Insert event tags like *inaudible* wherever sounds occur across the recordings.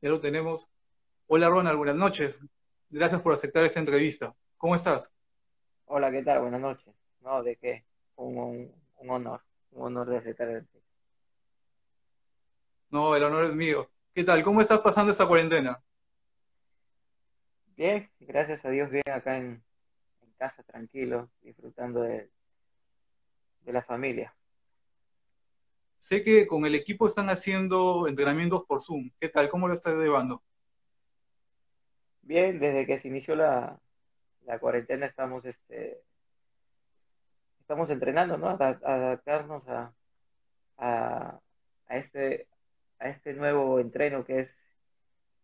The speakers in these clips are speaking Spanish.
Ya lo tenemos. Hola Ronald, buenas noches. Gracias por aceptar esta entrevista. ¿Cómo estás? Hola, ¿qué tal? Buenas noches. No, ¿de qué? Un, un, un honor, un honor de aceptar el... No, el honor es mío. ¿Qué tal? ¿Cómo estás pasando esta cuarentena? Bien, gracias a Dios, bien acá en, en casa, tranquilo, disfrutando de, de la familia. Sé que con el equipo están haciendo entrenamientos por Zoom. ¿Qué tal? ¿Cómo lo estás llevando? Bien, desde que se inició la, la cuarentena estamos, este, estamos entrenando, ¿no? Ada- Adaptarnos a, a, a este, a este nuevo entreno que es,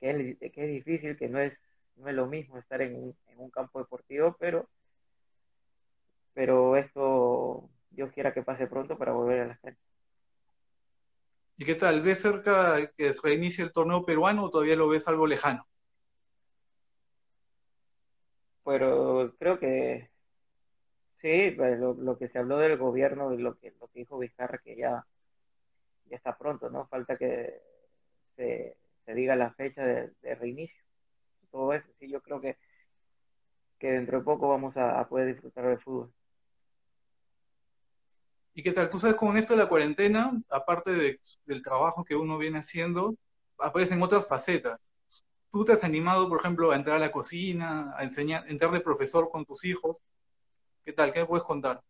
que es, que es difícil, que no es, no es lo mismo estar en un, en un campo deportivo, pero, pero esto, Dios quiera que pase pronto para volver a las canchas. ¿Y qué tal? ¿Ves cerca que reinicie el torneo peruano o todavía lo ves algo lejano? Pero creo que sí, pues, lo, lo que se habló del gobierno y lo que, lo que dijo Vizcarra, que ya, está pronto, ¿no? Falta que se, se diga la fecha de, reinicio. Todo eso, sí, yo creo que, que dentro de poco vamos a poder disfrutar del fútbol. ¿Y qué tal? Tú sabes, con esto de la cuarentena, aparte de- del trabajo que uno viene haciendo, aparecen otras facetas. ¿Tú te has animado, por ejemplo, a entrar a la cocina, a enseñar, entrar de profesor con tus hijos? ¿Qué tal? ¿Qué me puedes contar?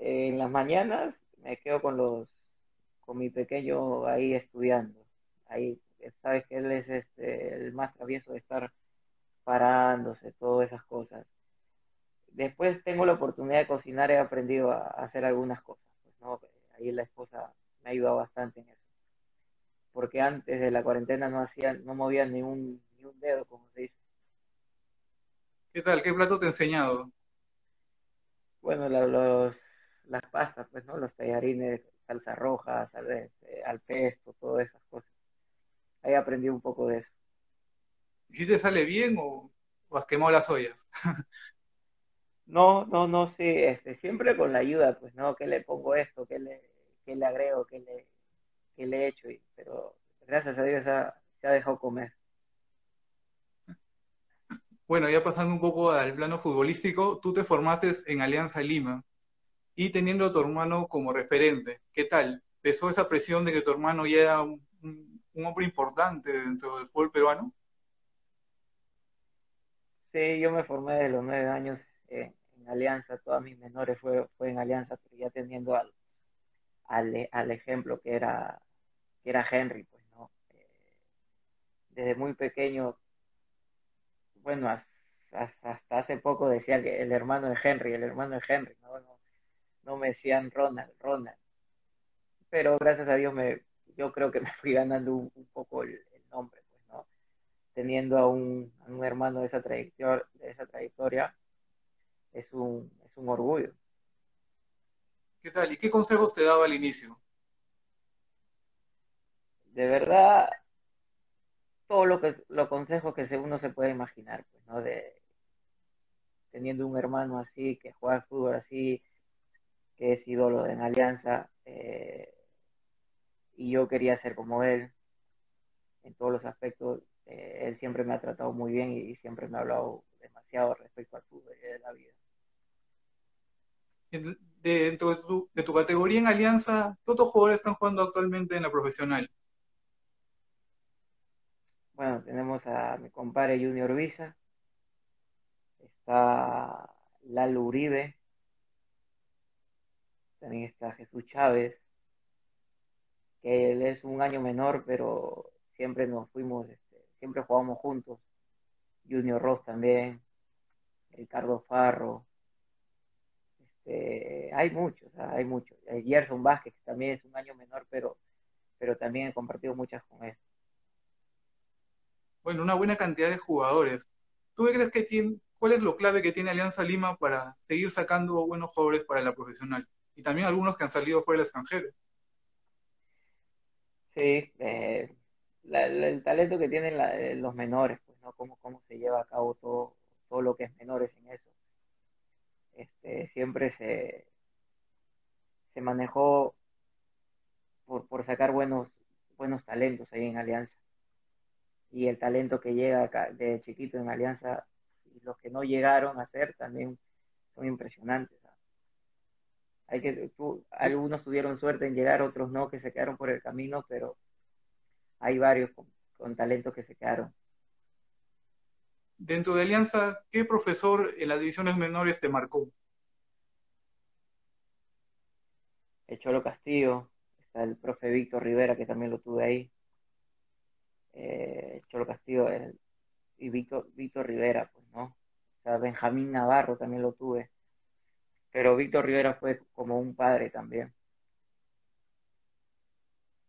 En las mañanas me quedo con los, con mi pequeño ahí estudiando. Ahí, sabes que él es este, el más travieso de estar parándose, todas esas cosas. Después tengo la oportunidad de cocinar, he aprendido a, a hacer algunas cosas, pues, ¿no? Ahí la esposa me ha ayudado bastante en eso. Porque antes de la cuarentena no hacía, no movía ni un, ni un dedo, como se dice. ¿Qué tal? ¿Qué plato te he enseñado? Bueno, la- los, las pastas, pues, ¿no? Los tallarines, salsa roja, sal- este, al pesto, todas esas cosas. Ahí aprendí un poco de eso. ¿Y si te sale bien o, o has quemado las ollas? *laughs* No, no, no, sí, este, siempre con la ayuda, pues, ¿no? ¿Qué le pongo esto? ¿Qué le, qué le agrego? ¿Qué le, qué le he hecho? Y, pero gracias a Dios ha- se ha dejado comer. Bueno, ya pasando un poco al plano futbolístico, tú te formaste en Alianza Lima y teniendo a tu hermano como referente. ¿Qué tal? ¿Pesó esa presión de que tu hermano ya era un, un- un hombre importante dentro del fútbol peruano? Sí, yo me formé de los nueve años eh, Alianza, todas mis menores fue, fue en Alianza, pero ya teniendo al, al, ejemplo que era, que era Henry, pues, ¿no? Eh, desde muy pequeño, bueno, has- has- hasta hace poco decía que el hermano de Henry, el hermano de Henry, no, no, me decían Ronald, Ronald, pero gracias a Dios me, yo creo que me fui ganando un, un poco el, el nombre, pues, ¿no? Teniendo a un, a un hermano de esa trayectoria, de esa trayectoria, es un, es un orgullo. ¿Qué tal? ¿Y qué consejos te daba al inicio? De verdad, todo lo que los consejos que uno se puede imaginar, pues, ¿no? De teniendo un hermano así, que juega fútbol así, que es ídolo en Alianza, eh, y yo quería ser como él en todos los aspectos. eh, él siempre me ha tratado muy bien y, y siempre me ha hablado demasiado respecto al fútbol y de la vida. Dentro de tu, de tu categoría en Alianza, ¿qué otros jugadores están jugando actualmente en la profesional? Bueno, tenemos a mi compadre Junior Visa, está Lalo Uribe, también está Jesús Chávez, que él es un año menor, pero siempre nos fuimos, este, siempre jugamos juntos. Junior Ross también, Ricardo Farro, este, hay muchos, ah, hay muchos. Eh, Gerson Vázquez, que también es un año menor, pero, pero también he compartido muchas con él. Bueno, una buena cantidad de jugadores. ¿Tú qué crees que tiene, cuál es lo clave que tiene Alianza Lima para seguir sacando buenos jugadores para la profesional? Y también algunos que han salido fuera del extranjero. Sí, eh, la- la- el talento que tienen la- eh, los menores, Cómo, cómo se lleva a cabo todo, todo lo que es menores en eso. Este, siempre se, se manejó por, por sacar buenos, buenos talentos ahí en Alianza. Y el talento que llega de chiquito en Alianza, y los que no llegaron a ser también son impresionantes. Hay que, algunos tuvieron suerte en llegar, otros no, que se quedaron por el camino, pero hay varios con, con talento que se quedaron. Dentro de Alianza, ¿qué profesor en las divisiones menores te marcó? El Cholo Castillo, está el profe Víctor Rivera, que también lo tuve ahí. Eh, Cholo Castillo y Víctor, Víctor Rivera, pues, ¿no? O sea, Benjamín Navarro también lo tuve. Pero Víctor Rivera fue como un padre también.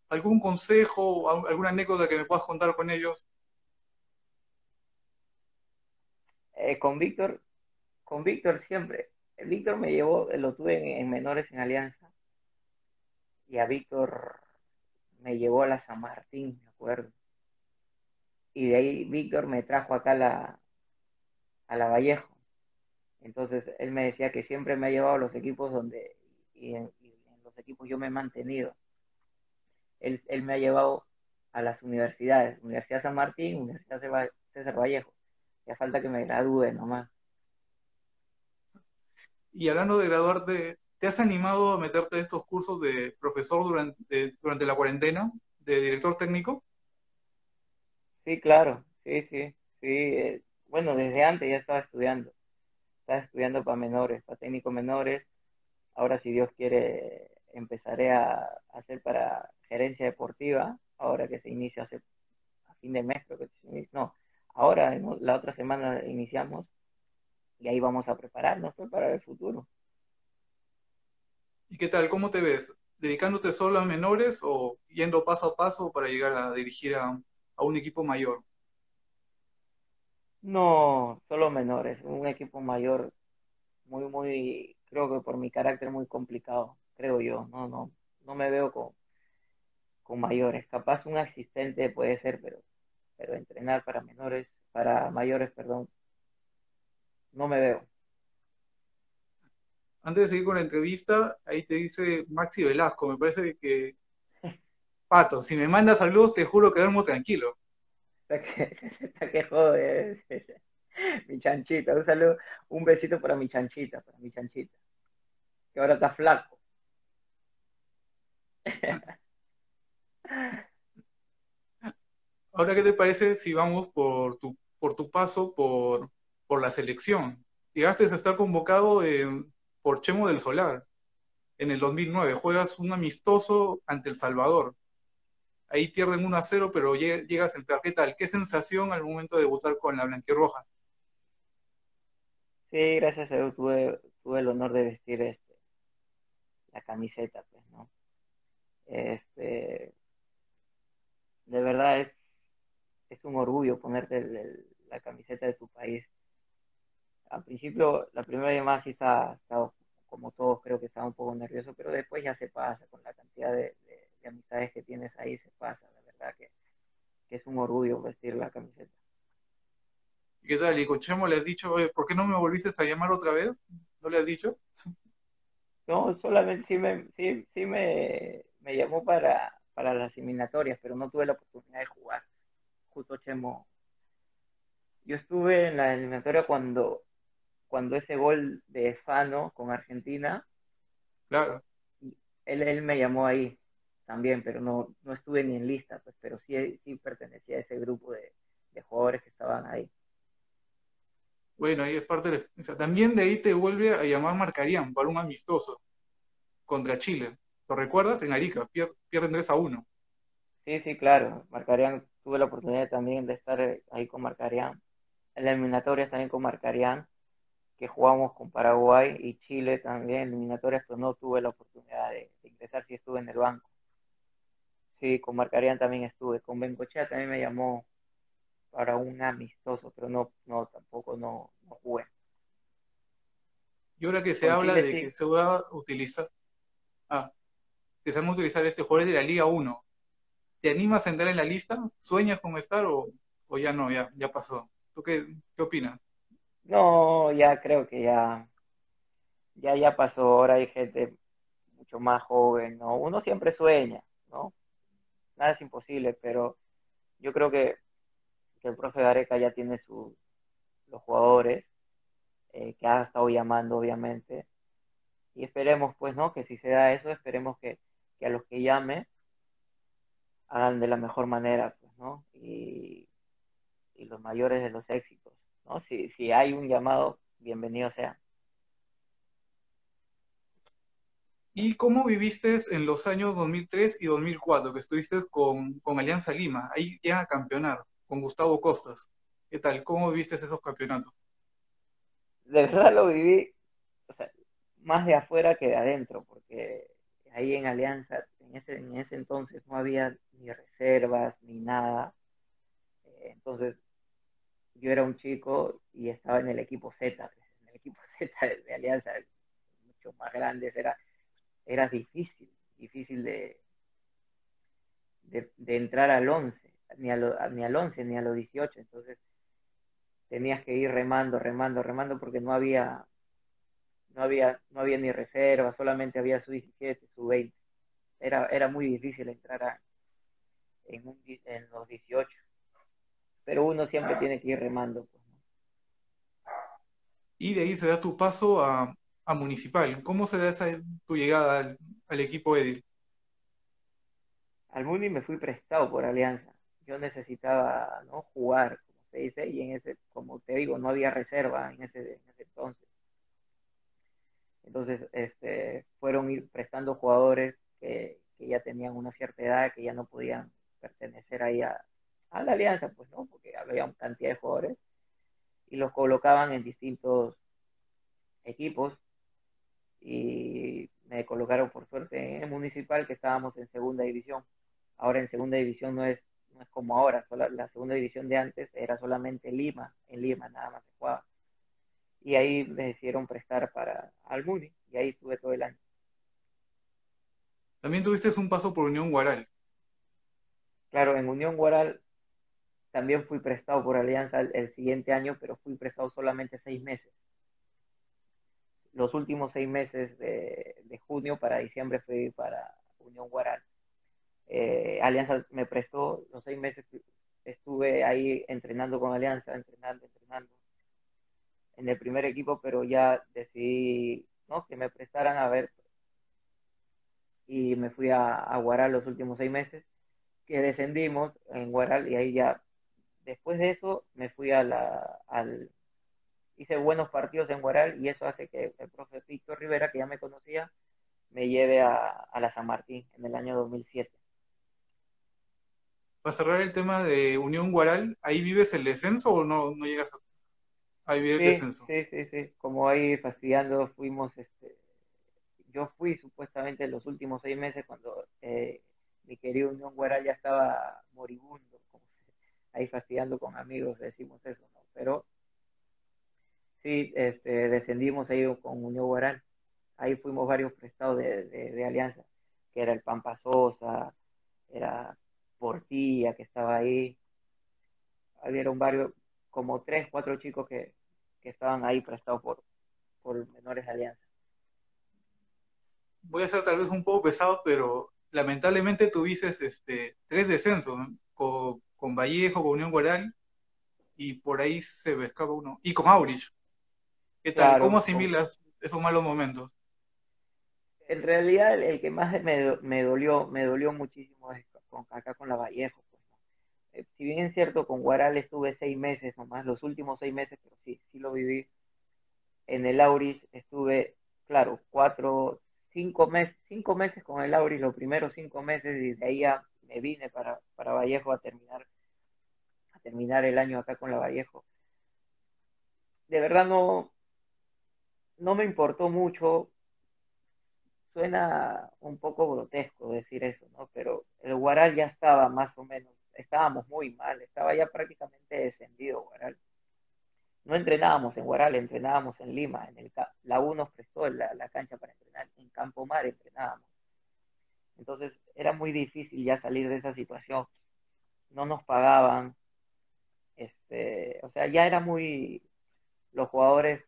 ¿Algún consejo, alguna anécdota que me puedas contar con ellos? Eh, con Víctor, con Víctor siempre. Víctor me llevó, lo tuve en, menores en Alianza. Y a Víctor me llevó a la San Martín, me acuerdo. Y de ahí Víctor me trajo acá a la, a la Vallejo. Entonces él me decía que siempre me ha llevado a los equipos donde, y en, los equipos yo me he mantenido. Él, él, me ha llevado a las universidades, Universidad San Martín, Universidad César Vallejo. Ya falta que me gradúe nomás. Y hablando de graduarte, ¿te has animado a meterte a estos cursos de profesor durante, durante la cuarentena, de director técnico? Sí, claro, sí, sí, sí. Eh, bueno, desde antes ya estaba estudiando. Estaba estudiando para menores, para técnicos menores. Ahora, si Dios quiere, empezaré a hacer para gerencia deportiva, ahora que se inicia hace, a fin de mes, creo que se inicia, no, Ahora, la otra semana iniciamos y ahí vamos a prepararnos pues, para el futuro. ¿Y qué tal? ¿Cómo te ves? ¿Dedicándote solo a menores o yendo paso a paso para llegar a dirigir a, un equipo mayor? No, solo menores. Un equipo mayor muy, muy, creo que por mi carácter muy complicado, creo yo. No, no, no me veo con, con mayores. Capaz un asistente puede ser, pero pero entrenar para menores, para mayores, perdón, no me veo. Antes de seguir con la entrevista, ahí te dice Maxi Velasco, me parece que *laughs* Pato, si me mandas saludos, te juro que duermo tranquilo. Está que, *laughs* jode, *laughs* mi chanchita, un saludo, un besito para mi chanchita, para mi chanchita, que ahora está flaco. Ahora, ¿qué te parece si vamos por tu, por tu paso por, por la selección? Llegaste a estar convocado por Chemo del Solar en el 2009. Juegas un amistoso ante El Salvador. Ahí pierden 1 a 0, pero llegas a entrar. ¿Qué tal? ¿Qué sensación al momento de debutar con la blanquirroja? Sí, gracias a Dios tuve, tuve el honor de vestir este, la camiseta, pues, ¿no? Este, de verdad es es un orgullo ponerte la camiseta de tu país. Al principio, la primera llamada sí estaba, como todos, creo que estaba un poco nervioso, pero después ya se pasa, con la cantidad de, amistades que tienes ahí se pasa, la verdad que, es un orgullo vestir la camiseta. ¿Qué tal? Y Cochemo le has dicho, ¿por qué no me volviste a llamar otra vez? ¿No le has dicho? No, solamente sí me, sí, sí me, me llamó para, para las eliminatorias, pero no tuve la oportunidad de jugar justo Chemo. Yo estuve en la eliminatoria cuando, cuando ese gol de Fano con Argentina. Claro. Él, él me llamó ahí también, pero no, no estuve ni en lista, pues, pero sí, sí pertenecía a ese grupo de, jugadores que estaban ahí. Bueno, ahí es parte de... también de ahí te vuelve a llamar Marcarían para un amistoso contra Chile. ¿Lo recuerdas? En Arica, pierden 3 a 1. Sí, sí, claro. Marcarían tuve la oportunidad también de estar eh, ahí con Marcarián. En la eliminatoria también con Marcarián, que jugamos con Paraguay y Chile también, eliminatorias, pero no tuve la oportunidad de, ingresar, si estuve en el banco. Sí, con Marcarián también estuve. Con Bencochea también me llamó para un amistoso, pero no, no tampoco no, no jugué. Y ahora que se habla de que se va a utilizar, ah, que se van a utilizar este jugador de la Liga 1, ¿Te animas a entrar en la lista? ¿Sueñas con estar o, o ya no, ya, ya pasó? ¿Tú qué, qué opinas? No, ya creo que ya, ya, ya pasó. Ahora hay gente mucho más joven, ¿no? Uno siempre sueña, ¿no? nada es imposible, pero yo creo que, el profe Gareca ya tiene su, los jugadores eh, que ha estado llamando, obviamente, y esperemos, pues, ¿no? Que si se da eso, esperemos que, que a los que llame hagan de la mejor manera, pues, ¿no? Y, y los mayores de los éxitos, ¿no? Si, si hay un llamado, bienvenido sea. ¿Y cómo viviste en los años 2003 y 2004, que estuviste con, con Alianza Lima? Ahí ya a campeonar, con Gustavo Costas. ¿Qué tal? ¿Cómo viviste esos campeonatos? De verdad lo viví, o sea, más de afuera que de adentro, porque ahí en Alianza, en ese, en ese entonces no había ni reservas ni nada. Eh, entonces, yo era un chico y estaba en el equipo Z, en el equipo *laughs* Z de, Alianza, mucho más grande, era, era difícil, difícil de, de, entrar al 11, ni, a ni al 11, ni a los 18, entonces tenías que ir remando, remando, remando, porque no había, no había, no había ni reserva, solamente había su 17, su 20. Era, era muy difícil entrar a, en, un, en los 18 pero uno siempre tiene que ir remando. Pues, y de ahí se da tu paso a, a Municipal. ¿Cómo se da esa, tu llegada al, equipo Edil? Al Muni me fui prestado por Alianza. Yo necesitaba ¿no? jugar, como se dice, y en ese, como te digo, no había reserva en ese, en ese entonces. Entonces, este, fueron ir prestando jugadores que, que ya tenían una cierta edad, que ya no podían pertenecer ahí a, a la alianza, pues no, porque había cantidad de jugadores y los colocaban en distintos equipos y me colocaron por suerte en el municipal que estábamos en segunda división. Ahora en segunda división no es, no es como ahora, la segunda división de antes era solamente Lima, en Lima nada más se jugaba. Y ahí me decidieron prestar para al Muni y ahí estuve todo el año. También tuviste un paso por Unión Guaral. Claro, en Unión Guaral también fui prestado por Alianza el, siguiente año, pero fui prestado solamente seis meses. Los últimos seis meses de, junio para diciembre fui para Unión Guaral. Eh, Alianza me prestó los seis meses, estuve ahí entrenando con Alianza, entrenando, entrenando en el primer equipo, pero ya decidí ¿no? que me prestaran a ver y me fui a, a Guaral los últimos seis meses, que descendimos en Guaral y ahí ya después de eso me fui a la, al, hice buenos partidos en Guaral y eso hace que el profe Víctor Rivera, que ya me conocía, me lleve a, la San Martín en el año 2007. Para cerrar el tema de Unión Guaral, ¿ahí vives el descenso o no, no llegas a, vivir el descenso? Sí, sí, sí. Como ahí fastidiando fuimos, este, yo fui supuestamente en los últimos seis meses cuando eh, mi querido Unión Guaral ya estaba moribundo *laughs* ahí fastidiando con amigos, decimos eso, ¿no? Pero sí, este, descendimos ahí con Unión Guaral. Ahí fuimos varios prestados de, de, alianza, que era el Pampa Sosa, era Portilla, que estaba ahí. Habieron varios, como tres, cuatro chicos que, que estaban ahí prestados por, por menores de alianza. Voy a ser tal vez un poco pesado, pero lamentablemente tuviste este, tres descensos, con, con Vallejo, con Unión Guaral, y por ahí se me escapa uno. Y con Aurich. ¿Qué tal? ¿Cómo asimilas esos malos momentos? En realidad, el, que más me, me, dolió, me dolió muchísimo es con, acá con la Vallejo. Eh, si bien es cierto, con Guaral estuve seis meses nomás, los últimos seis meses, pero sí, sí lo viví. En el Aurich estuve, claro, cuatro, cinco meses, cinco meses con el Aurich, los primeros cinco meses, y de ahí me vine para, para Vallejo a terminar, a terminar el año acá con la Vallejo. De verdad no, no me importó mucho. Suena un poco grotesco decir eso, ¿no? Pero el Guaral ya estaba más o menos, estábamos muy mal, estaba ya prácticamente descendido. No entrenábamos en Guaral, entrenábamos en Lima, en el la U nos prestó la, cancha para entrenar, en Campo Mar entrenábamos. Entonces era muy difícil ya salir de esa situación. No nos pagaban. Este, o sea, ya era muy los jugadores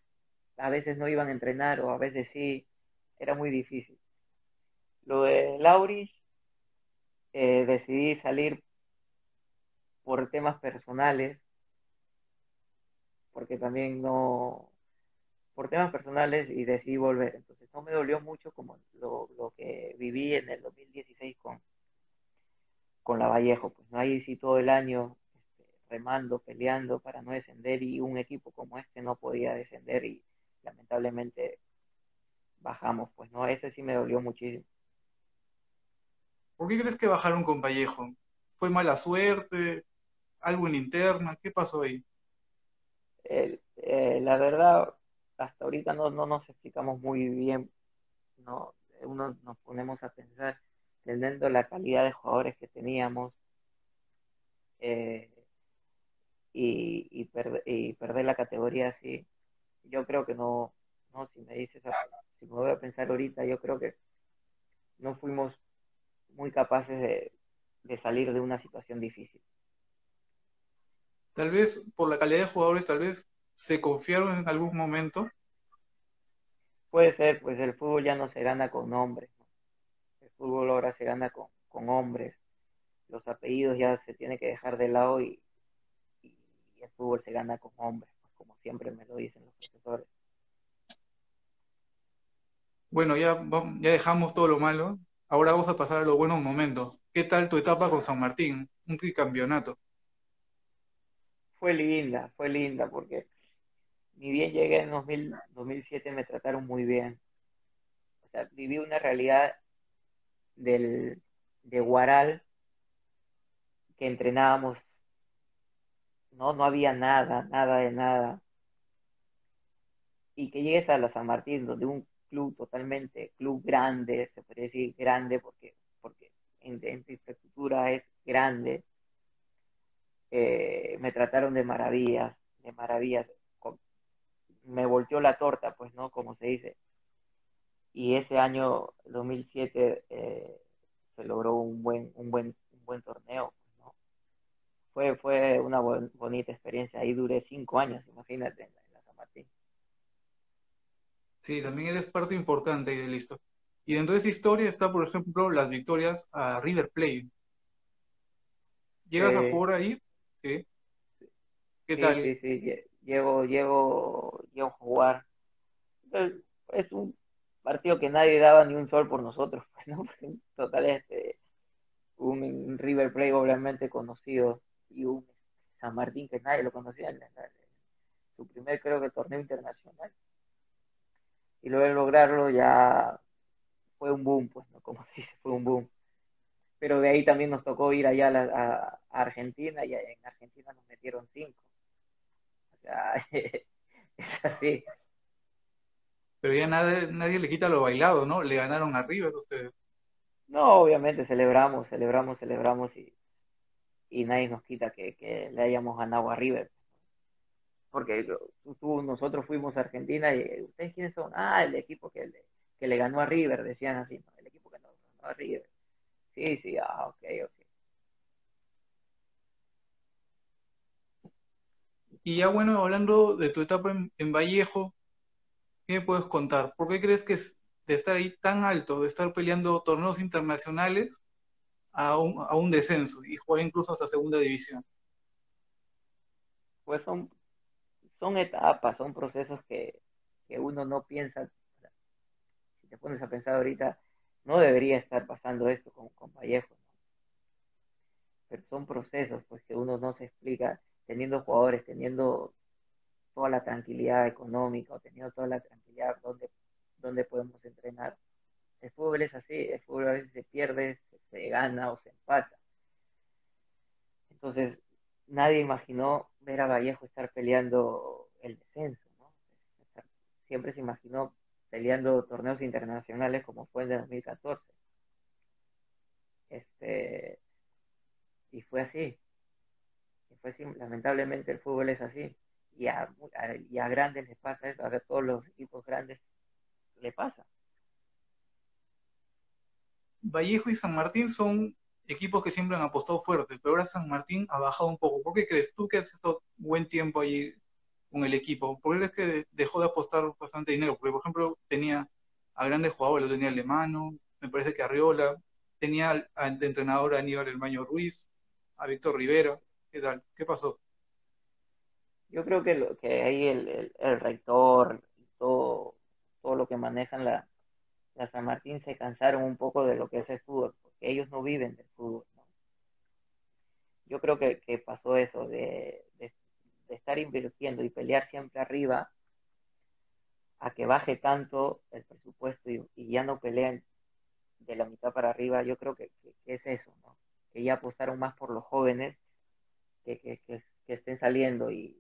a veces no iban a entrenar o a veces sí, era muy difícil. Lo de Laurich, eh, decidí salir por temas personales, porque también no, por temas personales y decidí volver. Entonces no me dolió mucho como lo, lo que viví en el 2016 con, con la Vallejo. Pues no ahí sí todo el año este, remando, peleando para no descender y un equipo como este no podía descender y lamentablemente bajamos. Pues no, ese sí me dolió muchísimo. ¿Por qué crees que bajaron con Vallejo? ¿Fue mala suerte? ¿Algo en interna? ¿Qué pasó ahí? Eh, la verdad, hasta ahorita no, no nos explicamos muy bien. No, uno nos ponemos a pensar, teniendo la calidad de jugadores que teníamos eh, y, y, perder la categoría así, yo creo que no, no si me dices, si me voy a pensar ahorita, yo creo que no fuimos muy capaces de, salir de una situación difícil. Tal vez por la calidad de jugadores, tal vez se confiaron en algún momento. Puede ser, pues el fútbol ya no se gana con hombres. El fútbol ahora se gana con, hombres. Los apellidos ya se tiene que dejar de lado y, el fútbol se gana con hombres, pues, como siempre me lo dicen los profesores. Bueno, ya, ya dejamos todo lo malo Ahora vamos a pasar a los buenos momentos. ¿Qué tal tu etapa con San Martín? Un tricampeonato. Fue linda, fue linda porque ni bien llegué en 2007 me trataron muy bien. O sea, viví una realidad del, de Guaral que entrenábamos, no, no había nada, nada de nada. Y que llegues a la San Martín, donde un club totalmente, club grande, se podría decir grande porque, porque en, su infraestructura es grande. Eh, me trataron de maravillas, de maravillas. Me volteó la torta, pues, ¿no? Como se dice. Y ese año, 2007, eh, se logró un buen, un buen, un buen torneo, ¿no? Fue, fue una bonita experiencia. Ahí duré cinco años, imagínate, en la San Martín. Sí, también eres parte importante de la historia. Y dentro de esa historia está, por ejemplo, las victorias a River Plate. ¿Llegas a jugar ahí? Sí. ¿Qué tal? Sí, sí, sí. Llego, llego, llego a jugar. Es un partido que nadie daba ni un sol por nosotros, *laughs* ¿no? Total, este, un River Plate obviamente conocido y un San Martín que nadie lo conocía en su primer, creo que, torneo internacional y luego de lograrlo ya fue un boom, pues, ¿no? Como se *laughs* dice, fue un boom. Pero de ahí también nos tocó ir allá a, Argentina y en Argentina nos metieron cinco. O sea, *laughs* es así. Pero ya nadie, nadie le quita lo bailado, ¿no? Le ganaron arriba a ustedes. No, obviamente celebramos, celebramos, celebramos y, y nadie nos quita que, que le hayamos ganado a River porque tú, nosotros fuimos a Argentina y ustedes quiénes son, ah, el equipo que le, que le ganó a River, decían así, ¿no? el equipo que nos ganó a River. Sí, sí, ah, ok, ok. Y ya bueno, hablando de tu etapa en, Vallejo, ¿qué me puedes contar? ¿Por qué crees que es de estar ahí tan alto, de estar peleando torneos internacionales a un, a un descenso y jugar incluso hasta segunda división? Pues son son etapas, son procesos que, uno no piensa. Si te pones a pensar ahorita, no debería estar pasando esto con, Vallejo. Pero son procesos pues que uno no se explica teniendo jugadores, teniendo toda la tranquilidad económica o teniendo toda la tranquilidad donde, donde podemos entrenar. El fútbol es así, el fútbol a veces se pierde, se gana o se empata. Entonces, nadie imaginó ver a Vallejo estar peleando el descenso, ¿no? Siempre se imaginó peleando torneos internacionales como fue el de 2014. Este, y fue así. Y fue así. Lamentablemente el fútbol es así. Y a, grandes les pasa eso, a todos los equipos grandes le pasa. Vallejo y San Martín son equipos que siempre han apostado fuerte, pero ahora San Martín ha bajado un poco. ¿Por qué crees tú que has estado buen tiempo allí con el equipo? ¿Por qué crees que dejó de apostar bastante dinero? Porque, por ejemplo, tenía a grandes jugadores, lo tenía Alemano, me parece que Arriola, tenía al, entrenador a Aníbal Hermaño Ruiz, a Víctor Rivera. ¿Qué tal? ¿Qué pasó? Yo creo que, lo, que ahí el, el, rector, todo, todo lo que manejan la, la San Martín se cansaron un poco de lo que es el fútbol, porque ellos no viven del fútbol. Yo creo que, que pasó eso, de, de, estar invirtiendo y pelear siempre arriba, a que baje tanto el presupuesto y, ya no peleen de la mitad para arriba, yo creo que, es eso, ¿no? que ya apostaron más por los jóvenes que, que, estén saliendo y,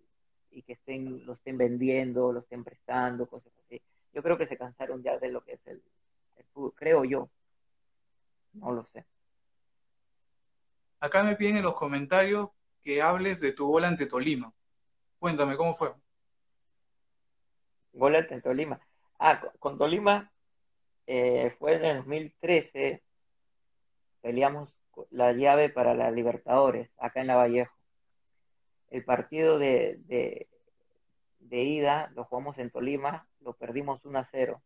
y que estén, lo estén vendiendo, lo estén prestando, cosas así. Yo creo que se cansaron ya de lo que es el, creo yo. No lo sé. Acá me piden en los comentarios que hables de tu gol ante Tolima. Cuéntame, ¿cómo fue? Gol ante Tolima. Ah, con, Tolima eh, fue en el 2013. Peleamos la llave para la Libertadores, acá en La Vallejo. El partido de, de, ida lo jugamos en Tolima, lo perdimos 1 a 0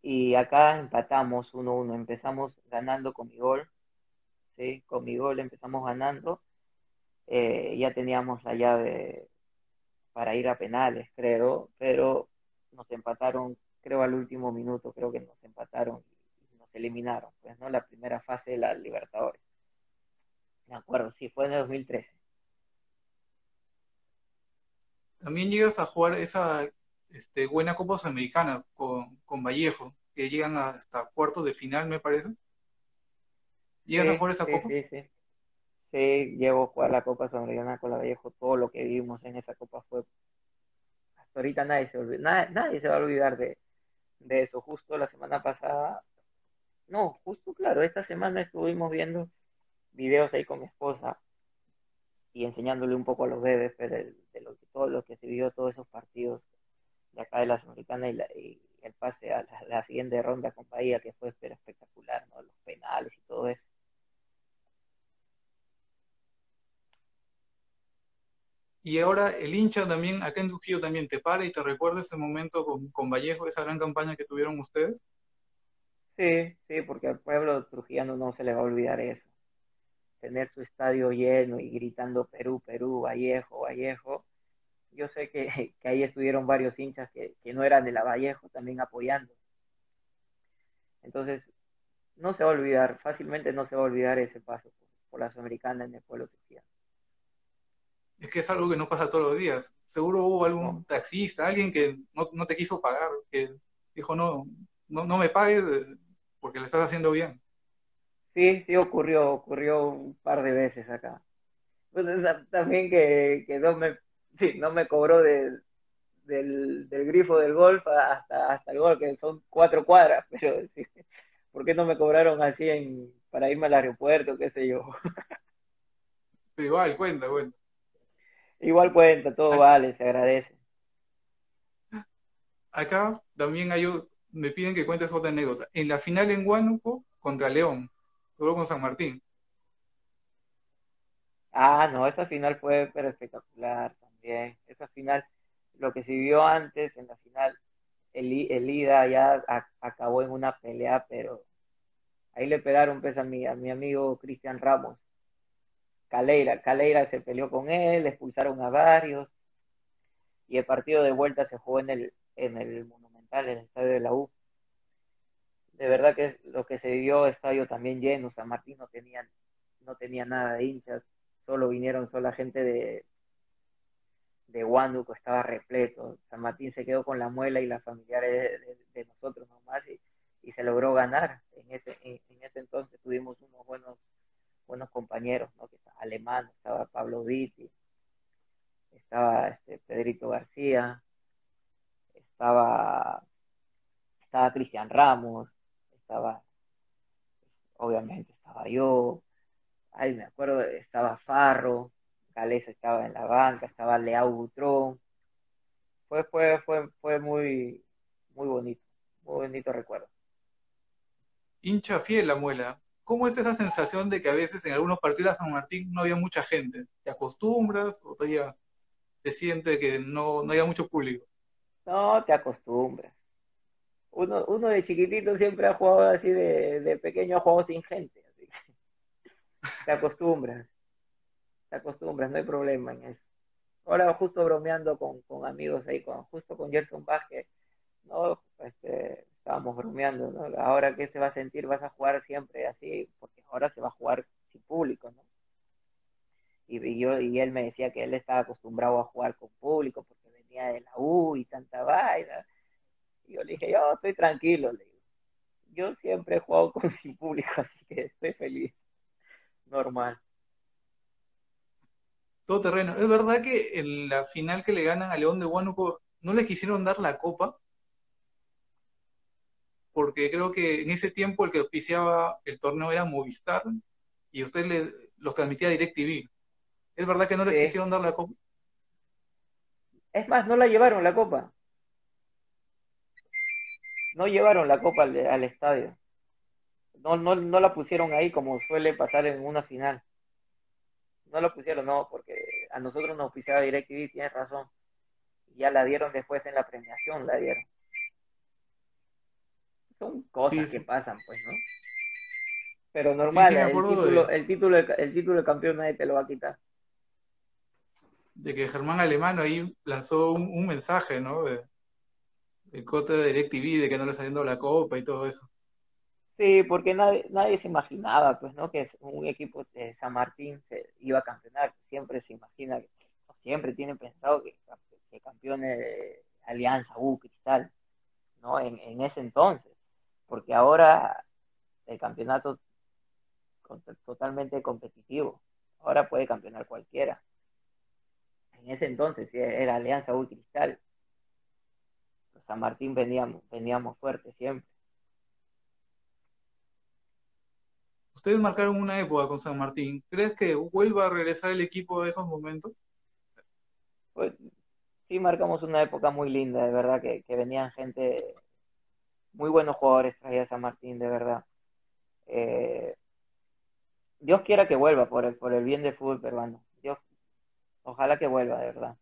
y acá empatamos 1-1, empezamos ganando con mi gol, ¿sí? con mi gol empezamos ganando, eh, ya teníamos la llave para ir a penales, creo, pero nos empataron, creo al último minuto, creo que nos empataron y nos eliminaron, pues, ¿no? La primera fase de la Libertadores. Me acuerdo, sí, fue en el 2013. También llegas a jugar esa este, buena Copa Sudamericana con, con Vallejo, que llegan hasta cuartos de final, me parece. ¿Llegas a jugar esa Copa? Sí, sí. Sí, llevo a la Copa Sudamericana con la Vallejo. Todo lo que vimos en esa Copa fue. Hasta ahorita nadie se, olvida, nadie, se va a olvidar de, de eso. Justo la semana pasada. No, justo claro, esta semana estuvimos viendo videos ahí con mi esposa y enseñándole un poco a los bebés pues, de, de, lo que todo lo que se vio todos esos partidos de acá de la Sudamericana y, el pase a la, siguiente ronda con Bahía, que fue espectacular, ¿no? Los penales y todo eso. Y ahora el hincha también, acá en Trujillo también te para y te recuerda ese momento con, con Vallejo, esa gran campaña que tuvieron ustedes. Sí, sí, porque al pueblo trujillano no se le va a olvidar eso. Tener su estadio lleno y gritando Perú, Perú, Vallejo, Vallejo, yo sé que, *laughs* ahí estuvieron varios hinchas que, no eran de la Vallejo también apoyando. Entonces, no se va a olvidar, fácilmente no se va a olvidar ese paso por, la Sudamericana en el pueblo cristiano. Es que es algo que no pasa todos los días. Seguro hubo algún taxista, alguien que no, te quiso pagar, que dijo, no, no, no me pagues porque le estás haciendo bien. Sí, sí ocurrió, ocurrió un par de veces acá. Pues, también que, que no me sí, no me cobró del, del, grifo del golf hasta, hasta el gol, que son cuatro cuadras, *laughs* pero sí, ¿por qué no me cobraron así en, para irme al aeropuerto, qué sé yo? *laughs* igual, cuenta, cuenta. Igual cuenta, todo vale, se agradece. Acá también hay, me piden que cuentes otra anécdota. En la final en Huánuco contra León, luego con San Martín. Ah, no, esa final fue pero espectacular bien. Esa final, lo que se vio antes, en la final, el, el ida ya acabó en una pelea, pero ahí le pegaron pues a mi, a mi amigo Cristian Ramos. Caleira, Caleira se peleó con él, expulsaron a varios, y el partido de vuelta se jugó en el, en el Monumental, en el estadio de la U. De verdad que lo que se vivió, estadio también lleno, San Martín no tenía, no tenía nada de hinchas, solo vinieron sola gente de, de estaba repleto. San Martín se quedó con la muela y las familiares de, nosotros nomás y, y, se logró ganar. En ese, en, ese entonces tuvimos unos buenos buenos compañeros, ¿no? que estaba alemán, estaba Pablo Vitti, estaba este, Pedrito García, estaba estaba Cristian Ramos, estaba obviamente estaba yo, ay me acuerdo, estaba Farro, Galeza estaba en la banca, estaba Leao Butrón. Fue, fue, fue, fue muy, muy bonito, muy bonito recuerdo. Hincha fiel la muela. ¿Cómo es esa sensación de que a veces en algunos partidos de San Martín no había mucha gente? ¿Te acostumbras o todavía te sientes que no, no había mucho público? No, te acostumbras. uno, uno de chiquitito siempre ha jugado así de, de pequeño, ha jugado sin gente, así *laughs* te acostumbras, te acostumbras, no hay problema en eso. Ahora justo bromeando con, con amigos ahí, con, justo con Gerson Vázquez, no, este, estábamos bromeando, ¿no? Ahora que se va a sentir, vas a jugar siempre así, porque ahora se va a jugar sin público, ¿no? Y, yo, y él me decía que él estaba acostumbrado a jugar con público porque venía de la U y tanta vaina. Y yo le dije, yo estoy tranquilo, le digo. Yo siempre he jugado con *laughs* sin público, así que estoy feliz. Normal. Todo terreno. Es verdad que en la final que le ganan a León de Huánuco no le quisieron dar la copa porque creo que en ese tiempo el que auspiciaba el torneo era Movistar y usted le, los transmitía DirecTV. ¿Es verdad que no les quisieron dar la copa? Es más, no la llevaron la copa. No llevaron la copa al, estadio. No, no, no la pusieron ahí como suele pasar en una final. No la pusieron, no, porque a nosotros nos auspiciaba DirecTV, tienes razón. Ya la dieron después en la premiación, la dieron. Son cosas que pasan, pues, ¿no? Pero normal, el, título, el, título, el título de campeón nadie te lo va a quitar. De que Germán Alemano ahí lanzó un, mensaje, ¿no? De, el cote de DirecTV, de que no le está yendo la copa y todo eso. Sí, porque nadie, nadie se imaginaba, pues, ¿no? Que un equipo de San Martín se iba a campeonar. Siempre se imagina, siempre tienen pensado que, que campeone de Alianza, U, Cristal, ¿no? En, en ese entonces porque ahora el campeonato es totalmente competitivo. Ahora puede campeonar cualquiera. En ese entonces era Alianza U Cristal. San Martín veníamos, veníamos fuerte siempre. Ustedes marcaron una época con San Martín. ¿Crees que vuelva a regresar el equipo de esos momentos? Pues sí, marcamos una época muy linda, de verdad, que, que venían gente muy buenos jugadores traía San Martín, de verdad. Eh, Dios quiera que vuelva por el, por el bien del fútbol peruano. Dios, ojalá que vuelva, de verdad.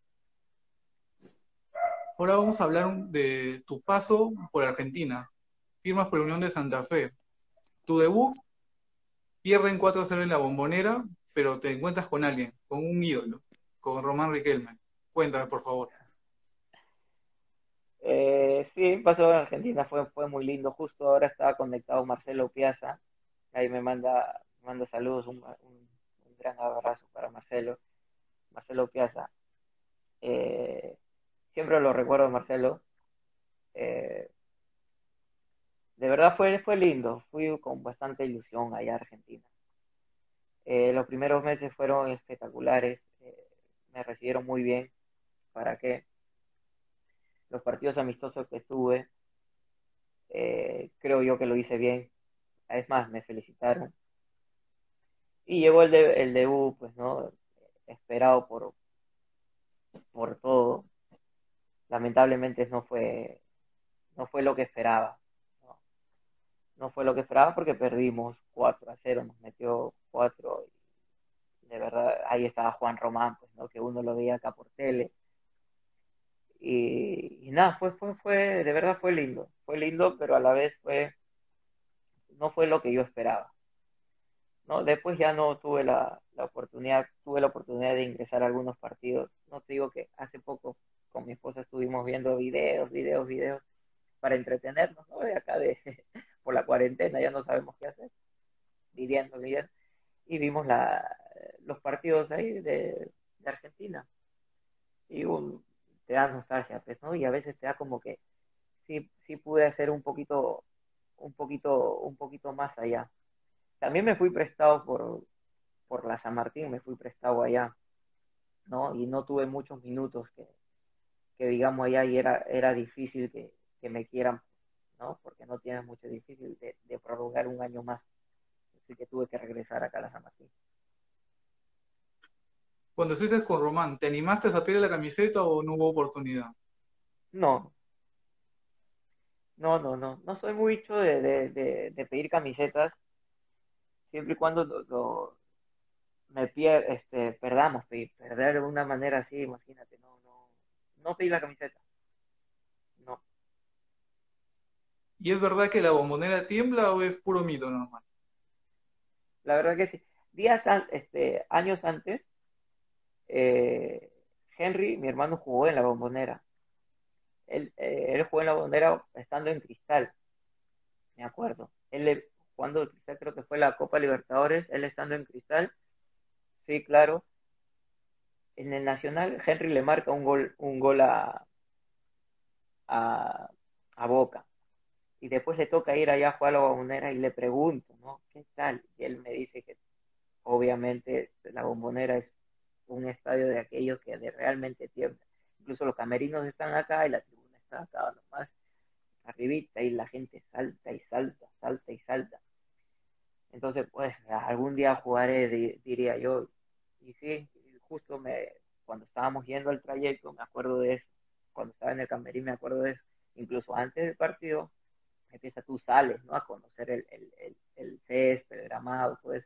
Ahora vamos a hablar de tu paso por Argentina. Firmas por la Unión de Santa Fe. Tu debut pierden 4-0 en la bombonera, pero te encuentras con alguien, con un ídolo, con Román Riquelme. Cuéntame, por favor. Eh, sí, pasó en Argentina, fue, fue muy lindo. Justo ahora estaba conectado Marcelo Piazza. Ahí me manda, manda saludos, un, gran abrazo para Marcelo. Marcelo Piazza. Eh, siempre lo recuerdo, Marcelo. Eh, de verdad fue, fue lindo. Fui con bastante ilusión allá a Argentina. los primeros meses fueron espectaculares. me recibieron muy bien. ¿Para qué? Los partidos amistosos que estuve, eh, creo yo que lo hice bien. Es más, me felicitaron. Y llegó el, de, el debut, pues, ¿no? Esperado por, por todo. Lamentablemente no fue, no fue lo que esperaba. ¿no? fue lo que esperaba porque perdimos 4 a 0, nos metió 4 y de verdad ahí estaba Juan Román, pues, ¿no? Que uno lo veía acá por tele y, nada, fue, fue, fue, de verdad fue lindo, fue lindo, pero a la vez fue, no fue lo que yo esperaba. ¿no? Después ya no tuve la, la oportunidad, tuve la oportunidad de ingresar a algunos partidos. No te digo que hace poco con mi esposa estuvimos viendo videos, videos, videos para entretenernos, ¿no? De acá de, *laughs* por la cuarentena ya no sabemos qué hacer, viviendo, viviendo. Y vimos la, los partidos ahí de, de Argentina. Y un, te da nostalgia, pues, ¿no? Y a veces te da como que sí, sí pude hacer un poquito, un poquito, un poquito más allá. También me fui prestado por, por la San Martín, me fui prestado allá, ¿no? Y no tuve muchos minutos que, que digamos allá y era, era difícil que, que me quieran, ¿no? Porque no tienes mucho difícil de, de prolongar un año más. Así que tuve que regresar acá a la San Martín. Cuando estuviste con Román, ¿te animaste a pedir la camiseta o no hubo oportunidad? No. No, no, no. No soy mucho de, de, de, pedir camisetas. Siempre y cuando lo, me pier, este, perdamos, perder de una manera así, imagínate, no, no, no pedir la camiseta. No. ¿Y es verdad que la bombonera tiembla o es puro mito normal? La verdad que sí. Días, este, años antes, eh, Henry, mi hermano, jugó en la bombonera. Él, eh, él jugó en la bombonera estando en cristal, me acuerdo. Él cuando creo que fue la Copa Libertadores, él estando en cristal, sí, claro. En el Nacional, Henry le marca un gol, un gol a, a, a Boca. Y después le toca ir allá a jugar a la bombonera y le pregunto, ¿no? ¿Qué tal? Y él me dice que obviamente la bombonera es un estadio de aquellos que de realmente tiembla. Incluso los camerinos están acá y la tribuna está acá nomás arribita y la gente salta y salta, salta y salta. Entonces, pues, algún día jugaré, diría yo. Y sí, justo me, cuando estábamos yendo al trayecto, me acuerdo de eso. Cuando estaba en el camerín, me acuerdo de eso. Incluso antes del partido, empieza tú sales, ¿no? A conocer el, el, el, el césped, el gramado, pues,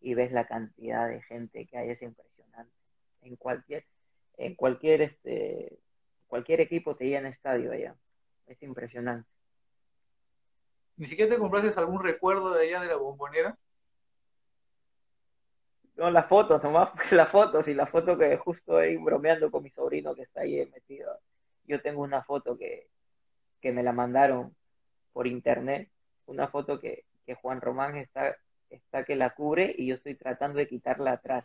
y ves la cantidad de gente que hay, es impresionante. En cualquier, en cualquier, este, cualquier equipo te llena estadio allá. Es impresionante. ¿Ni siquiera te compraste algún recuerdo de allá de la bombonera? No, las fotos, nomás *laughs* las fotos y la foto que justo ahí bromeando con mi sobrino que está ahí metido. Yo tengo una foto que, que me la mandaron por internet, una foto que, que Juan Román está, está que la cubre y yo estoy tratando de quitarla atrás.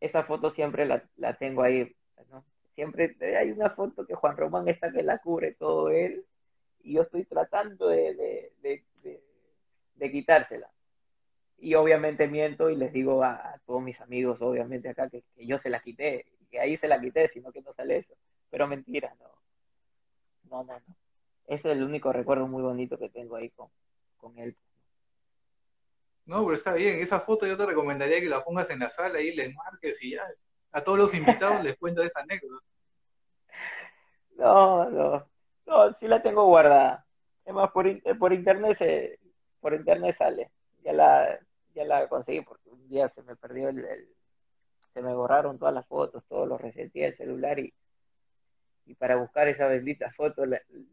Esa foto siempre la, la tengo ahí, ¿no? Siempre hay una foto que Juan Román está que la cubre todo él y yo estoy tratando de, de, quitársela. Y obviamente miento y les digo a, todos mis amigos, obviamente acá, que, yo se la quité, que ahí se la quité, sino que no sale eso. Pero mentira, no. No, no, no. Ese es el único recuerdo muy bonito que tengo ahí con, con él. No, pero está bien. Esa foto yo te recomendaría que la pongas en la sala y le marques y ya. A todos los invitados les cuento esa anécdota. *laughs* No, no. No, sí la tengo guardada. Es más, por, por internet se, por internet sale. Ya la, ya la conseguí porque un día se me perdió el, se me borraron todas las fotos, todos los reseté el celular y, y para buscar esa bendita foto,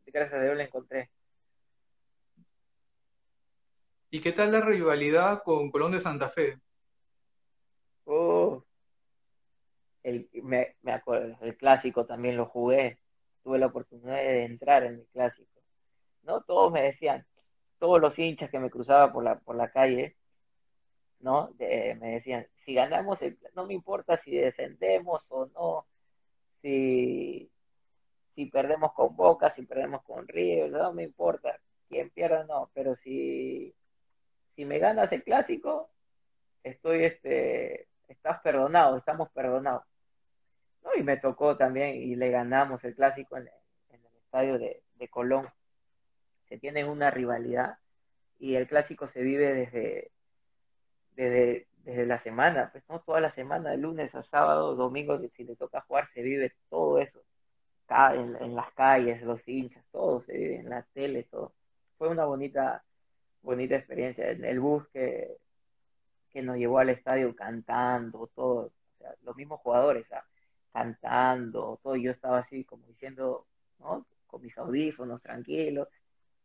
gracias a Dios la encontré. ¿Y qué tal la rivalidad con Colón de Santa Fe? Oh, el, me, me acuerdo, el clásico también lo jugué tuve la oportunidad de entrar en el clásico. ¿No? Todos me decían, todos los hinchas que me cruzaba por la, por la calle, ¿no? me decían, si ganamos, no me importa si descendemos o no, si, si perdemos con Boca, si perdemos con River, no me importa quién pierda no, pero si, si me ganas el clásico, estoy, este, estás perdonado, estamos perdonados y me tocó también y le ganamos el clásico en, el estadio de, Colón. Se tiene una rivalidad y el clásico se vive desde, desde, desde la semana, pues no toda la semana, de lunes a sábado, domingo, si le toca jugar, se vive todo eso. En, en las calles, los hinchas, todo se vive en la tele, todo. Fue una bonita, bonita experiencia. En el bus que, que nos llevó al estadio cantando, todo, o sea, los mismos jugadores, ¿ah? cantando, todo, yo estaba así como diciendo, ¿no? Con mis audífonos, tranquilos,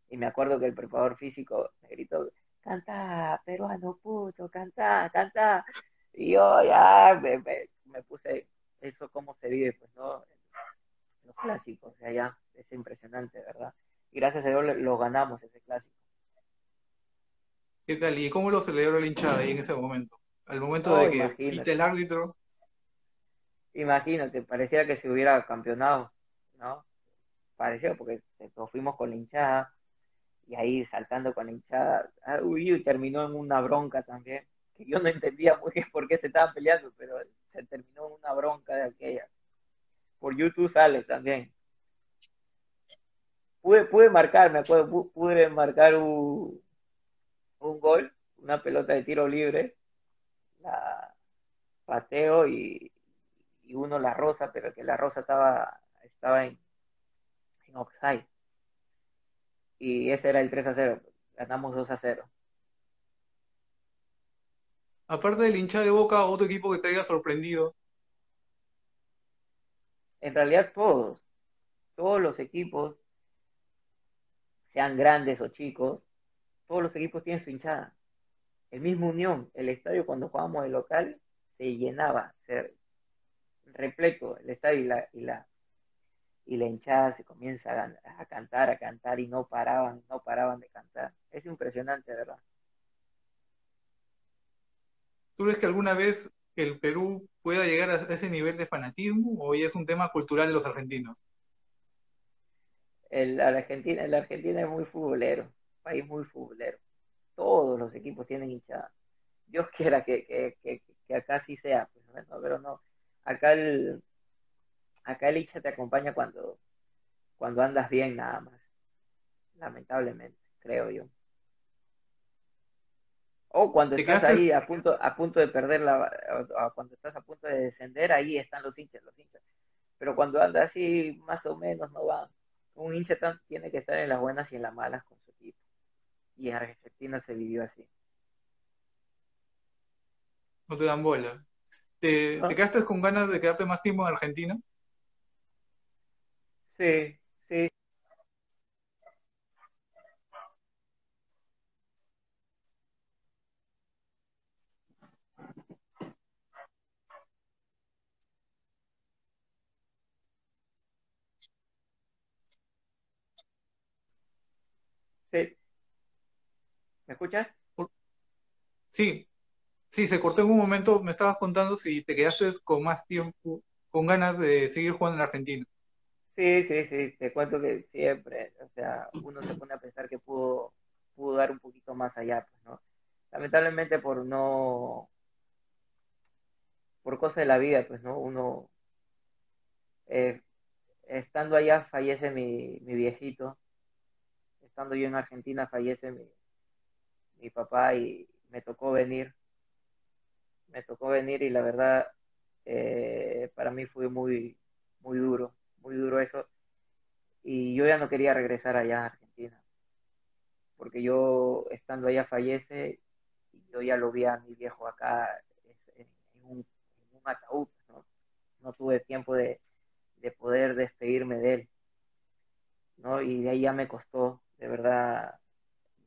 y me acuerdo que el preparador físico me gritó, canta, peruano puto, canta, canta, y yo ya me, me, puse, eso cómo se vive, pues, ¿no? Los clásicos, o sea, ya, es impresionante, ¿verdad? Y gracias a Dios lo ganamos ese clásico. ¿Qué tal? ¿Y cómo lo celebró el hinchada ahí en ese momento? Al momento de que viste el árbitro imagínate, parecía que se hubiera campeonado, ¿no? Pareció porque nos fuimos con la hinchada y ahí saltando con la hinchada, ah, uy, terminó en una bronca también, que yo no entendía muy bien por qué se estaban peleando, pero se terminó en una bronca de aquella. Por YouTube sale también. Pude, pude marcar, me acuerdo, pude marcar un, un gol, una pelota de tiro libre, la pateo y, y uno la rosa, pero que la rosa estaba, estaba en, en offside. Y ese era el 3 a 0. Ganamos 2 a 0. Aparte del hincha de boca, otro equipo que te haya sorprendido. En realidad todos, todos los equipos sean grandes o chicos, todos los equipos tienen su hinchada. El mismo Unión, el estadio cuando jugábamos de local, se llenaba, se repleto el estadio y la, y la, y la hinchada se comienza a, a, cantar, a cantar y no paraban, no paraban de cantar. Es impresionante, ¿verdad? ¿Tú crees que alguna vez el Perú pueda llegar a ese nivel de fanatismo o ya es un tema cultural de los argentinos? El, Argentina, el Argentina es muy futbolero, país muy futbolero. Todos los equipos tienen hinchada. Dios *laughs* quiera que, que, que, que acá sí sea, pues, no, pero no. Acá el, acá el hincha te acompaña cuando, cuando andas bien nada más. Lamentablemente, creo yo. O cuando estás ahí a punto, a punto de perder la, o cuando estás a punto de descender, ahí están los hinchas, los hinchas. Pero cuando andas así, más o menos, no va. Un hincha tiene que estar en las buenas y en las malas con. Y en Argentina se vivió así. No te dan bola. ¿Te, ¿te quedaste con ganas de quedarte más tiempo en Argentina? Sí. ¿Me escuchas? Sí, sí, se cortó en un momento, me estabas contando si te quedaste con más tiempo, con ganas de seguir jugando en Argentina. Sí, sí, sí, te cuento que siempre, o sea, uno se pone a pensar que pudo, pudo dar un poquito más allá, pues, ¿no? Lamentablemente por no, por cosas de la vida, pues, ¿no? Uno, eh, estando allá fallece mi, mi viejito, estando yo en Argentina fallece mi, mi papá y me tocó venir, me tocó venir y la verdad eh, para mí fue muy, muy duro, muy duro eso. Y yo ya no quería regresar allá a Argentina, porque yo estando allá fallece y yo ya lo vi a mi viejo acá en, un, en ataúd, ¿no? no tuve tiempo de, de poder despedirme de él. ¿no? Y de ahí ya me costó, de verdad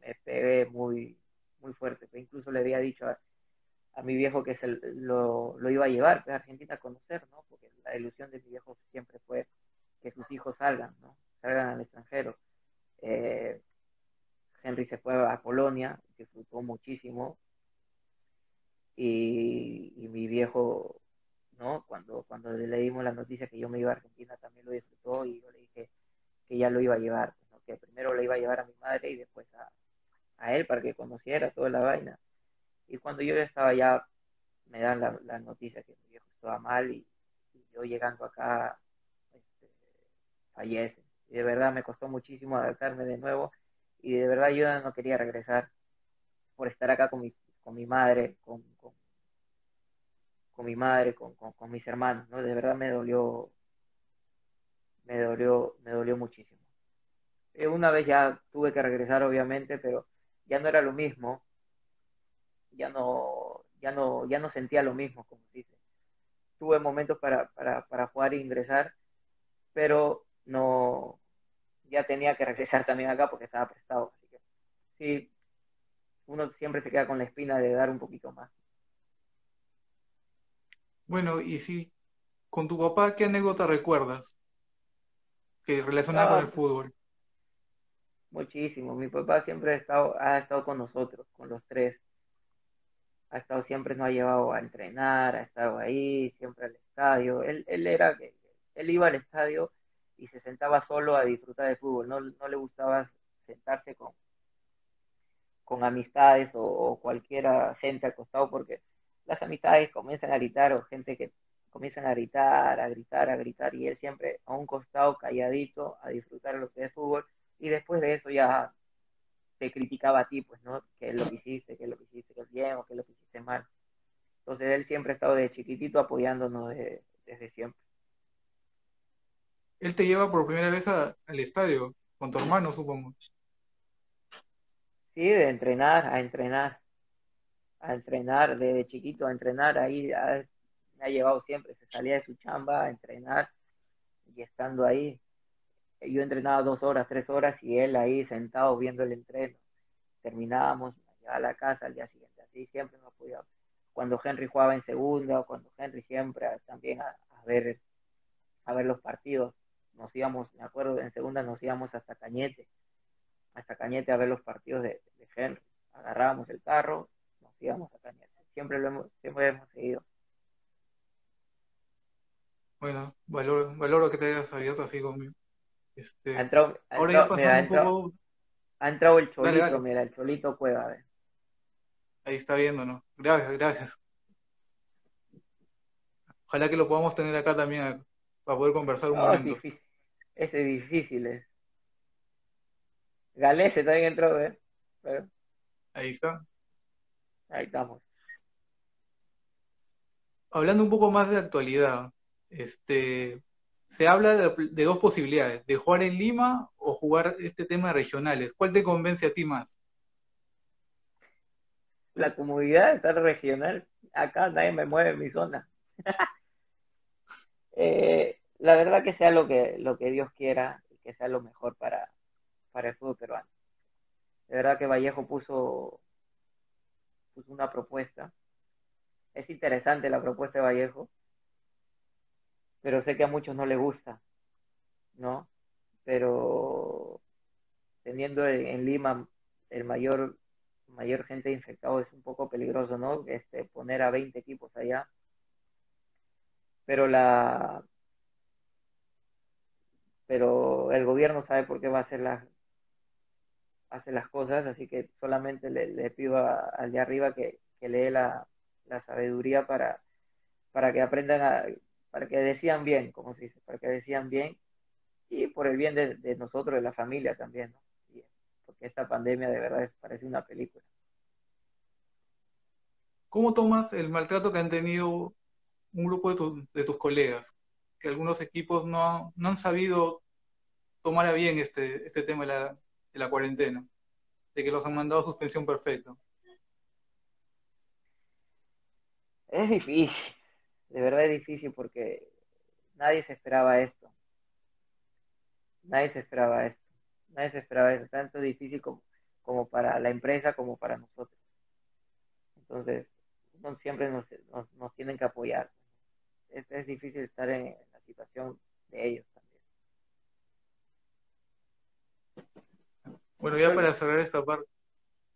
me pegué muy, muy fuerte. Incluso le había dicho a, a mi viejo que se lo, lo, iba a llevar a Argentina a conocer, ¿no? Porque la ilusión de mi viejo siempre fue que sus hijos salgan, ¿no? Salgan al extranjero. Eh, Henry se fue a Polonia, disfrutó muchísimo. Y, y, mi viejo, ¿no? Cuando, cuando le dimos la noticia que yo me iba a Argentina, también lo disfrutó y yo le dije que ya lo iba a llevar que primero le iba a llevar a mi madre y después a, a él para que conociera toda la vaina. Y cuando yo ya estaba ya, me dan la, la noticia que mi viejo estaba mal y, yo llegando acá, este, fallece. Y de verdad me costó muchísimo adaptarme de nuevo y de verdad yo no quería regresar por estar acá con mi, con mi madre, con, con, con mi madre, con, con, con, mis hermanos, ¿no? De verdad me dolió, me dolió, me dolió muchísimo. Eh, una vez ya tuve que regresar, obviamente, pero ya no era lo mismo. Ya no, ya no, ya no sentía lo mismo, como dice. Tuve momentos para, para, para jugar e ingresar, pero no, ya tenía que regresar también acá porque estaba prestado. Así que sí, uno siempre se queda con la espina de dar un poquito más. Bueno, y si con tu papá, ¿qué anécdota recuerdas que relacionada con el ah, fútbol? Muchísimo. Mi papá siempre ha estado, ha estado con nosotros, con los tres. Ha estado siempre, nos ha llevado a entrenar, ha estado ahí, siempre al estadio. Él, él era, él iba al estadio y se sentaba solo a disfrutar de fútbol. No, no le gustaba sentarse con, con amistades o, o cualquiera gente al costado porque las amistades comienzan a gritar o gente que comienzan a gritar, a gritar, a gritar y él siempre a un costado calladito a disfrutar lo que es fútbol y después de eso ya te criticaba a ti, pues, ¿no? ¿Qué es lo que hiciste? ¿Qué es lo que hiciste bien o qué es lo que hiciste mal? Entonces él siempre ha estado de chiquitito apoyándonos desde siempre. Él te lleva por primera vez al estadio, con tu hermano, supongo. Sí, de entrenar, a entrenar, a entrenar, desde chiquito a entrenar, ahí me ha llevado siempre, se salía de su chamba a entrenar y estando ahí, yo entrenaba dos horas, tres horas y él ahí sentado viendo el entreno. Terminábamos, a la casa al día siguiente. Así siempre nos podía. Cuando Henry jugaba en segunda, o cuando Henry siempre también a, ver a ver los partidos. Nos íbamos, me acuerdo, en segunda nos íbamos hasta Cañete, hasta Cañete a ver los partidos de, de Henry. Agarrábamos el carro, nos íbamos a Cañete. Siempre lo hemos, siempre hemos seguido. Bueno, valoro, valoro que te hayas abierto así conmigo. Este, entrado, ahora ya pasando un poco. Ha entrado el cholito, mira, el cholito cueva, ver. Ahí está viéndonos. Gracias, gracias. Ojalá que lo podamos tener acá también para poder conversar un momento. Es difícil, es difícil. Es. Galese también entró, ¿eh? Ahí está. Ahí estamos. Hablando un poco más de actualidad, este, se habla de, dos posibilidades, de jugar en Lima o jugar este tema de regionales. ¿Cuál te convence a ti más? La comodidad de estar regional. Acá nadie me mueve en mi zona. *laughs* Eh, la verdad que sea lo que, lo que Dios quiera y que sea lo mejor para, para el fútbol peruano. De verdad que Vallejo puso, puso una propuesta. Es interesante la propuesta de Vallejo pero sé que a muchos no les gusta, ¿no? Pero teniendo en Lima el mayor mayor gente infectado es un poco peligroso, ¿no? Este, poner a 20 equipos allá. Pero la pero el gobierno sabe por qué va a hacer las hace las cosas, así que solamente le, pido al de arriba que, que la, la sabiduría para, para que aprendan a, para que decían bien, como se dice, para que decían bien y por el bien de, nosotros, de la familia también, ¿no? porque esta pandemia de verdad parece una película. ¿Cómo tomas el maltrato que han tenido un grupo de, tus colegas? Que algunos equipos no, han sabido tomar a bien este, este tema de la, de la cuarentena, de que los han mandado a suspensión perfecta. Es difícil, de verdad es difícil porque nadie se esperaba esto. Nadie se esperaba esto. Nadie se esperaba esto. Tanto difícil como, como para la empresa como para nosotros. Entonces, no siempre nos, nos, tienen que apoyar. Es, es difícil estar en, la situación de ellos también. Bueno, ya para cerrar esta parte.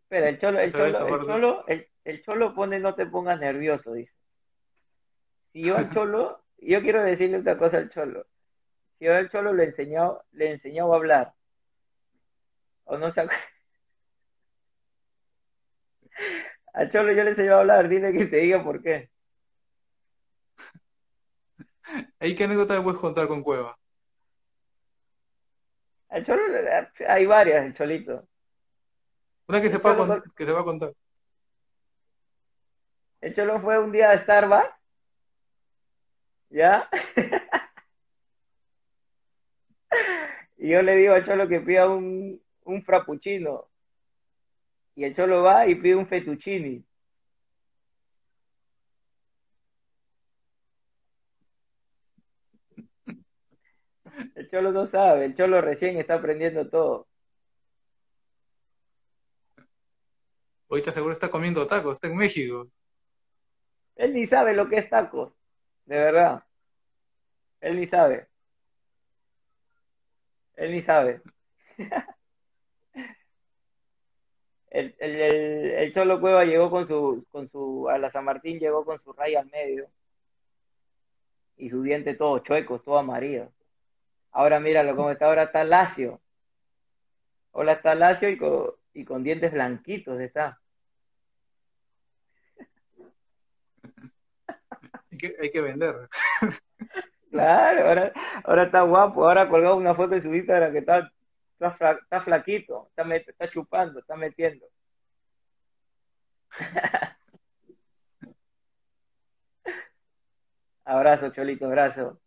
Pero el cholo, el cholo, el cholo, el cholo pone no te pongas nervioso, dice. Si yo al *laughs* cholo, yo quiero decirle otra cosa al cholo. Si yo al cholo le enseñó, le enseñó a hablar, o no se *laughs* Al cholo yo le enseñó a hablar, dile que te diga por qué. *laughs* ¿Ahí qué anécdota me puedes contar con Cueva? Al cholo hay varias, el cholito. Una que se, va que se va a contar. El cholo fue un día a Starbucks ¿Ya? *laughs* y yo le digo al cholo que pida un, un frappuccino. Y el cholo va y pide un fettuccini. El cholo no sabe, el cholo recién está aprendiendo todo. Ahorita seguro está comiendo tacos, está en México. Él ni sabe lo que es tacos. De verdad. Él ni sabe. Él ni sabe. *laughs* el, el, el, Cholo Cueva llegó con su, con su, a la San Martín llegó con su raya al medio. Y su diente todo chueco, todo amarillo. Ahora míralo cómo está, ahora está lacio. Ahora está lacio y con, y con dientes blanquitos está. Hay que, vender. *laughs* Claro, ahora, ahora está guapo, ahora colgado una foto de su Instagram que está, está, flaquito, está, está chupando, está metiendo. *laughs* abrazo, Cholito, abrazo.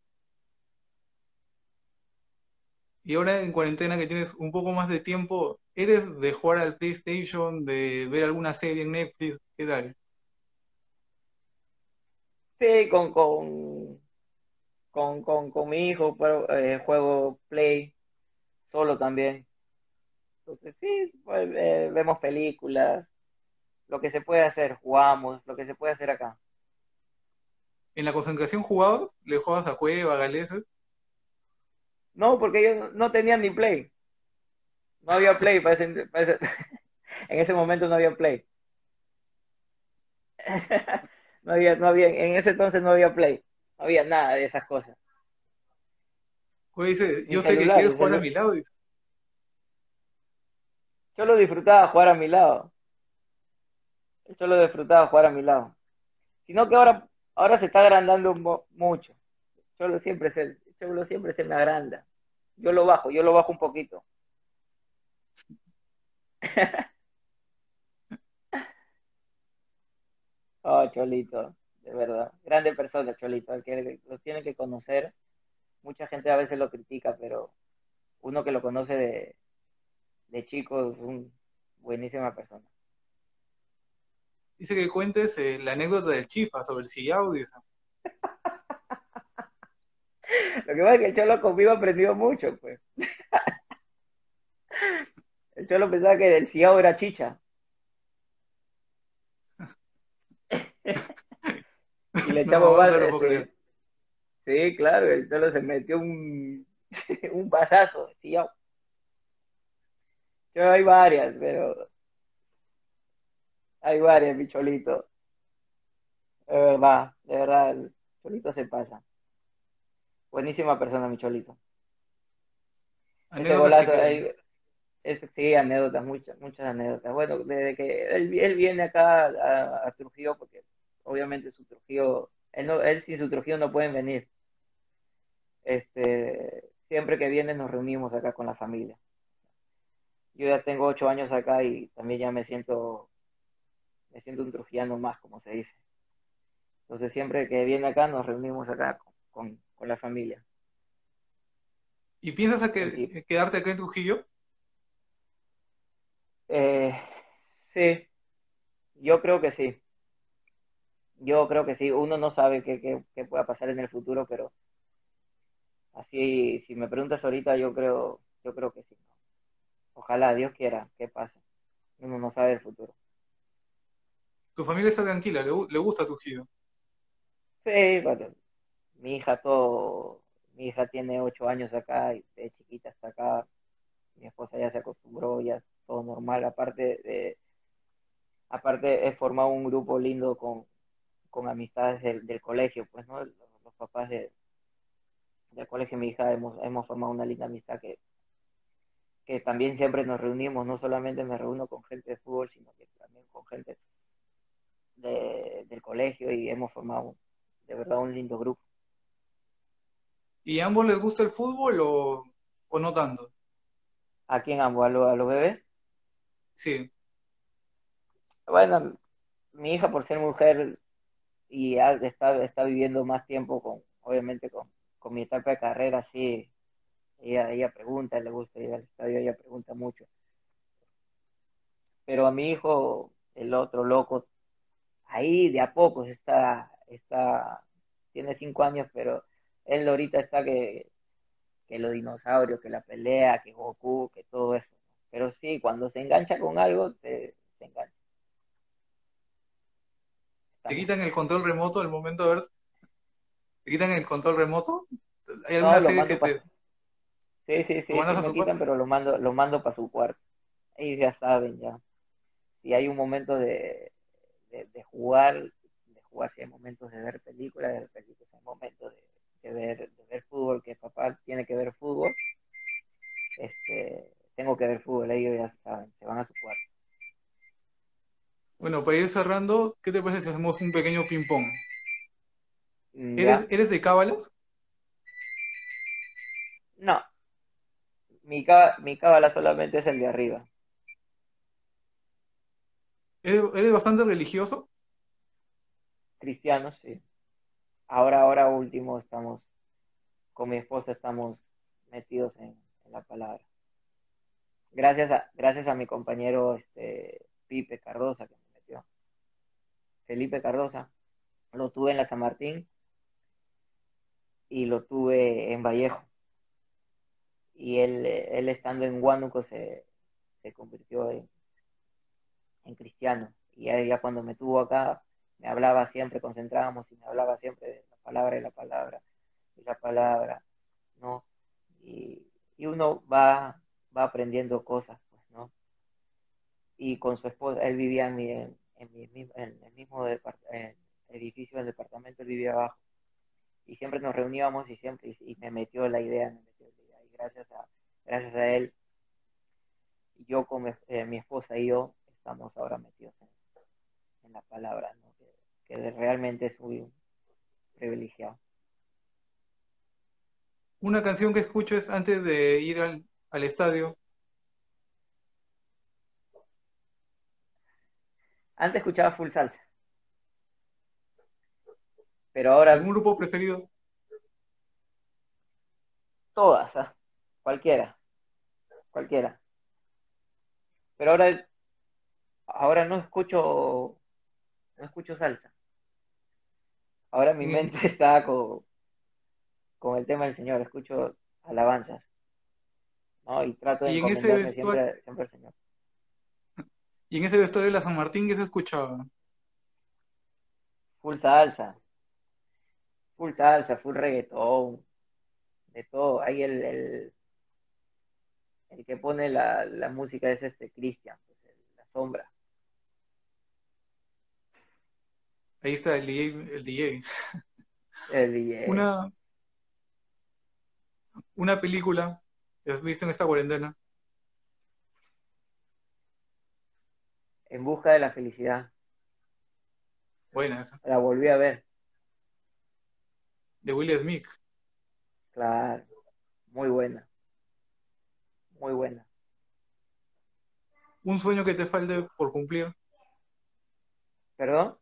Y ahora en cuarentena que tienes un poco más de tiempo, ¿eres de jugar al PlayStation, de ver alguna serie en Netflix? ¿Qué tal? Sí, con, con, con, con, mi hijo eh, juego Play. solo también. Entonces, sí, pues, eh, vemos películas, lo que se puede hacer, jugamos, lo que se puede hacer acá. ¿En la concentración jugabas? ¿Le jugabas a Cueva, a Galeza? No, porque ellos no tenían ni play. No había play, *laughs* para *laughs* en ese momento no había play. *laughs* no había, no había, en ese entonces no había play, no había nada de esas cosas. dice, yo sé que quieres jugar a mi lado. Yo lo disfrutaba jugar a mi lado. Yo lo disfrutaba jugar a mi lado. Sino que ahora, ahora se está agrandando mucho. Yo siempre se, yo siempre se me agranda. Yo lo bajo, yo lo bajo un poquito. *laughs* oh, Cholito, de verdad. Grande persona, Cholito. El que lo tiene que conocer. Mucha gente a veces lo critica, pero uno que lo conoce de, de chico es una buenísima persona. Dice que cuentes eh, la anécdota del Chifa sobre el sillao, dice. *laughs* Lo que pasa es que el Cholo conmigo aprendido mucho, pues. *laughs* El Cholo pensaba que el sillao era chicha. *laughs* y le echamos no, Sí, claro, el Cholo se metió un, *laughs* un pasazo sillao. Yo hay varias, pero hay varias, mi cholito. De verdad, de verdad, el cholito se pasa. Buenísima persona, mi cholito. Ese golazo, sí, anécdotas, muchas, muchas anécdotas. Bueno, desde que él, él viene acá a, Trujillo, porque obviamente su Trujillo, él, no, él sin su Trujillo no pueden venir. Este, siempre que viene nos reunimos acá con la familia. Yo ya tengo ocho años acá y también ya me siento me siento un trujillano más, como se dice. Entonces siempre que viene acá nos reunimos acá con, la familia. ¿Y piensas a que, quedarte acá en Trujillo? Eh, sí, yo creo que sí. Yo creo que sí. Uno no sabe qué, qué, pueda pasar en el futuro, pero así, si me preguntas ahorita, yo creo, yo creo que sí. Ojalá, Dios quiera, que pase. Uno no sabe el futuro tu familia está tranquila, le, gusta tu giro. Sí, bueno, mi hija todo, mi hija tiene ocho años acá y de chiquita está acá. Mi esposa ya se acostumbró, ya todo normal. Aparte de, aparte he formado un grupo lindo con, con amistades del, colegio, pues, ¿no? Los, papás de, del colegio mi hija hemos, hemos formado una linda amistad que, que también siempre nos reunimos, no solamente me reúno con gente de fútbol, sino que también con gente del colegio y hemos formado de verdad un lindo grupo. ¿Y a ambos les gusta el fútbol o, no tanto? ¿A quién ambos? ¿A, los bebés? Sí. Bueno, mi hija por ser mujer y está, está viviendo más tiempo con, obviamente con, con mi etapa de carrera, sí, ella, ella pregunta, le gusta ir al estadio, ella pregunta mucho. Pero a mi hijo, el otro loco, ahí de a poco está, está, tiene cinco años, pero él ahorita está que, que los dinosaurios, que la pelea, que Goku, que todo eso. Pero sí, cuando se engancha con algo, se, engancha. ¿Te quitan el control remoto al momento de ver? ¿Te quitan el control remoto? ¿Hay alguna serie que te... Sí, sí, sí, me quitan, pero lo mando, lo mando para su cuarto. Ellos ya saben, ya. Si hay un momento de, de, jugar, de jugar si hay momentos de ver películas, de ver películas, hay momentos de, ver, de ver fútbol, que papá tiene que ver fútbol, este, tengo que ver fútbol, ellos ya saben, se van a su cuarto. Bueno, para ir cerrando, ¿qué te parece si hacemos un pequeño ping-pong? Mm, ¿Eres, ¿Eres, de cábalas? No. Mi, mi cábala solamente es el de arriba. ¿Eres, bastante religioso? Cristiano, sí. Ahora, ahora último estamos, con mi esposa estamos metidos en, la palabra. Gracias a, gracias a mi compañero este, Pipe Cardosa que me metió. Felipe Cardosa. Lo tuve en la San Martín y lo tuve en Vallejo. y él, él estando en Huánuco se, se convirtió en, cristiano. Y ya cuando me tuvo acá, me hablaba siempre, concentrábamos y me hablaba siempre de la palabra y la palabra y la palabra, ¿no? Y, y uno va, va aprendiendo cosas, pues, ¿no? Y con su esposa, él vivía en, mi, en, en el mismo edificio del departamento, él vivía abajo. Y siempre nos reuníamos y siempre, y, me metió la idea, me metió la idea. Y gracias a, gracias a él, yo con mi, eh, mi esposa y yo estamos ahora metidos en, en la palabra, ¿no? que, realmente es muy privilegiado. Una canción que escuches antes de ir al, al estadio. Antes escuchaba full salsa. Pero ahora. ¿Algún grupo preferido? Todas, ¿ah? cualquiera. Cualquiera. Pero ahora, ahora no escucho no escucho salsa. Ahora mi mente *laughs* está con, con el tema del Señor, escucho alabanzas. ¿No? Y trato de ¿Y siempre, siempre al Señor. ¿Y en ese vestuario de la San Martín qué se escuchaba? Full salsa. Full salsa, full reggaetón. De todo. Ahí el, el, el que pone la, la música es este Cristian, pues, la sombra. Ahí está el DJ. El DJ. El DJ. Una, una película has visto en esta cuarentena. En busca de la felicidad. Buena esa. La volví a ver. De Will Smith. Claro. Muy buena. Muy buena. ¿Un sueño que te falte por cumplir? ¿Perdón?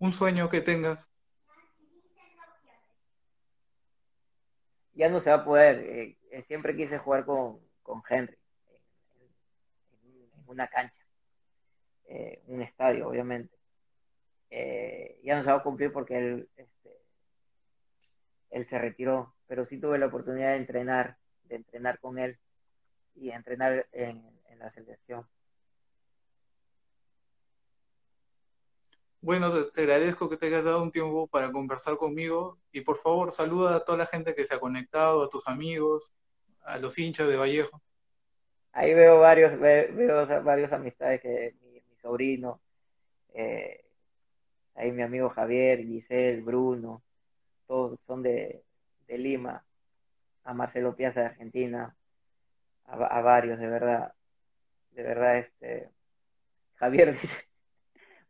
un sueño que tengas? Ya no se va a poder. Eh, siempre quise jugar con, con Henry en, una cancha, eh, un estadio, obviamente. ya no se va a cumplir porque él, este, él se retiró, pero sí tuve la oportunidad de entrenar, de entrenar con él y entrenar en, en la selección. Bueno, te agradezco que te hayas dado un tiempo para conversar conmigo y por favor saluda a toda la gente que se ha conectado, a tus amigos, a los hinchas de Vallejo. Ahí veo varios, veo, varios amistades que mi, sobrino, eh, ahí mi amigo Javier, Giselle, Bruno, todos son de, de Lima, a Marcelo Piazza de Argentina, a, a varios, de verdad, de verdad, este, Javier *laughs* dice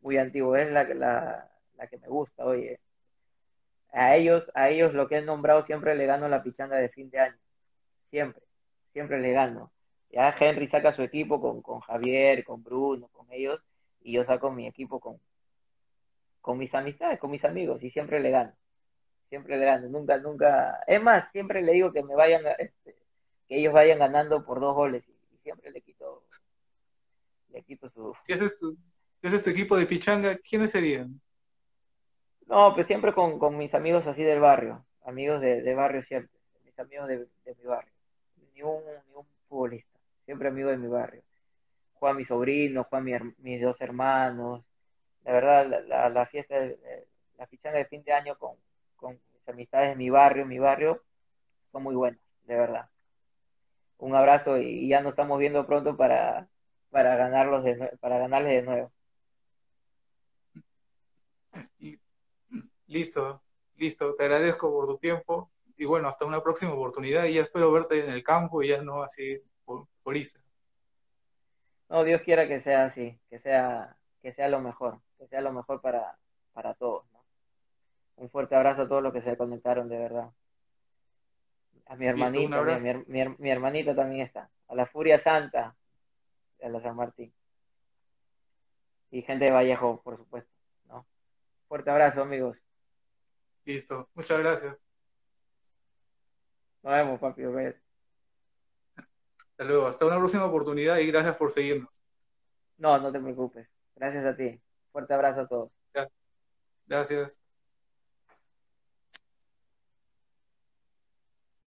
muy antiguo, es la, la, la que me gusta, oye. A ellos, a ellos lo que he nombrado siempre le gano la pichanga de fin de año. Siempre, siempre le gano. Ya Henry saca su equipo con, con Javier, con Bruno, con ellos, y yo saco mi equipo con, con mis amistades, con mis amigos, y siempre le gano. Siempre le gano, nunca, nunca. Es más, siempre le digo que me vayan, este, que ellos vayan ganando por dos goles, y, siempre le quito, le quito su. Si haces tu, es este equipo de pichanga, ¿quiénes serían? No, pues siempre con, con mis amigos así del barrio, amigos de, de barrio siempre, mis amigos de, de, mi barrio, ni un, ni un futbolista, siempre amigo de mi barrio. Juan mi sobrino, Juan mi, mis dos hermanos, la verdad, la, la, fiesta, la pichanga de fin de año con, con mis amistades de mi barrio, mi barrio, son muy buenas, de verdad. Un abrazo y ya nos estamos viendo pronto para, para ganarlos de, para ganarles de nuevo. Listo, listo. Te agradezco por tu tiempo y bueno, hasta una próxima oportunidad y ya espero verte en el campo y ya no así por, por Instagram. No, Dios quiera que sea así, que sea, que sea lo mejor, que sea lo mejor para, para todos. ¿no? Un fuerte abrazo a todos los que se conectaron, de verdad. A mi hermanito, mi, mi, hermanito también está. A la Furia Santa, a la San Martín. Y gente de Vallejo, por supuesto. ¿no? Fuerte abrazo, amigos. Listo, muchas gracias. Nos vemos, papi. Hasta luego, hasta una próxima oportunidad y gracias por seguirnos. No, no te preocupes. Gracias a ti. Fuerte abrazo a todos. Gracias.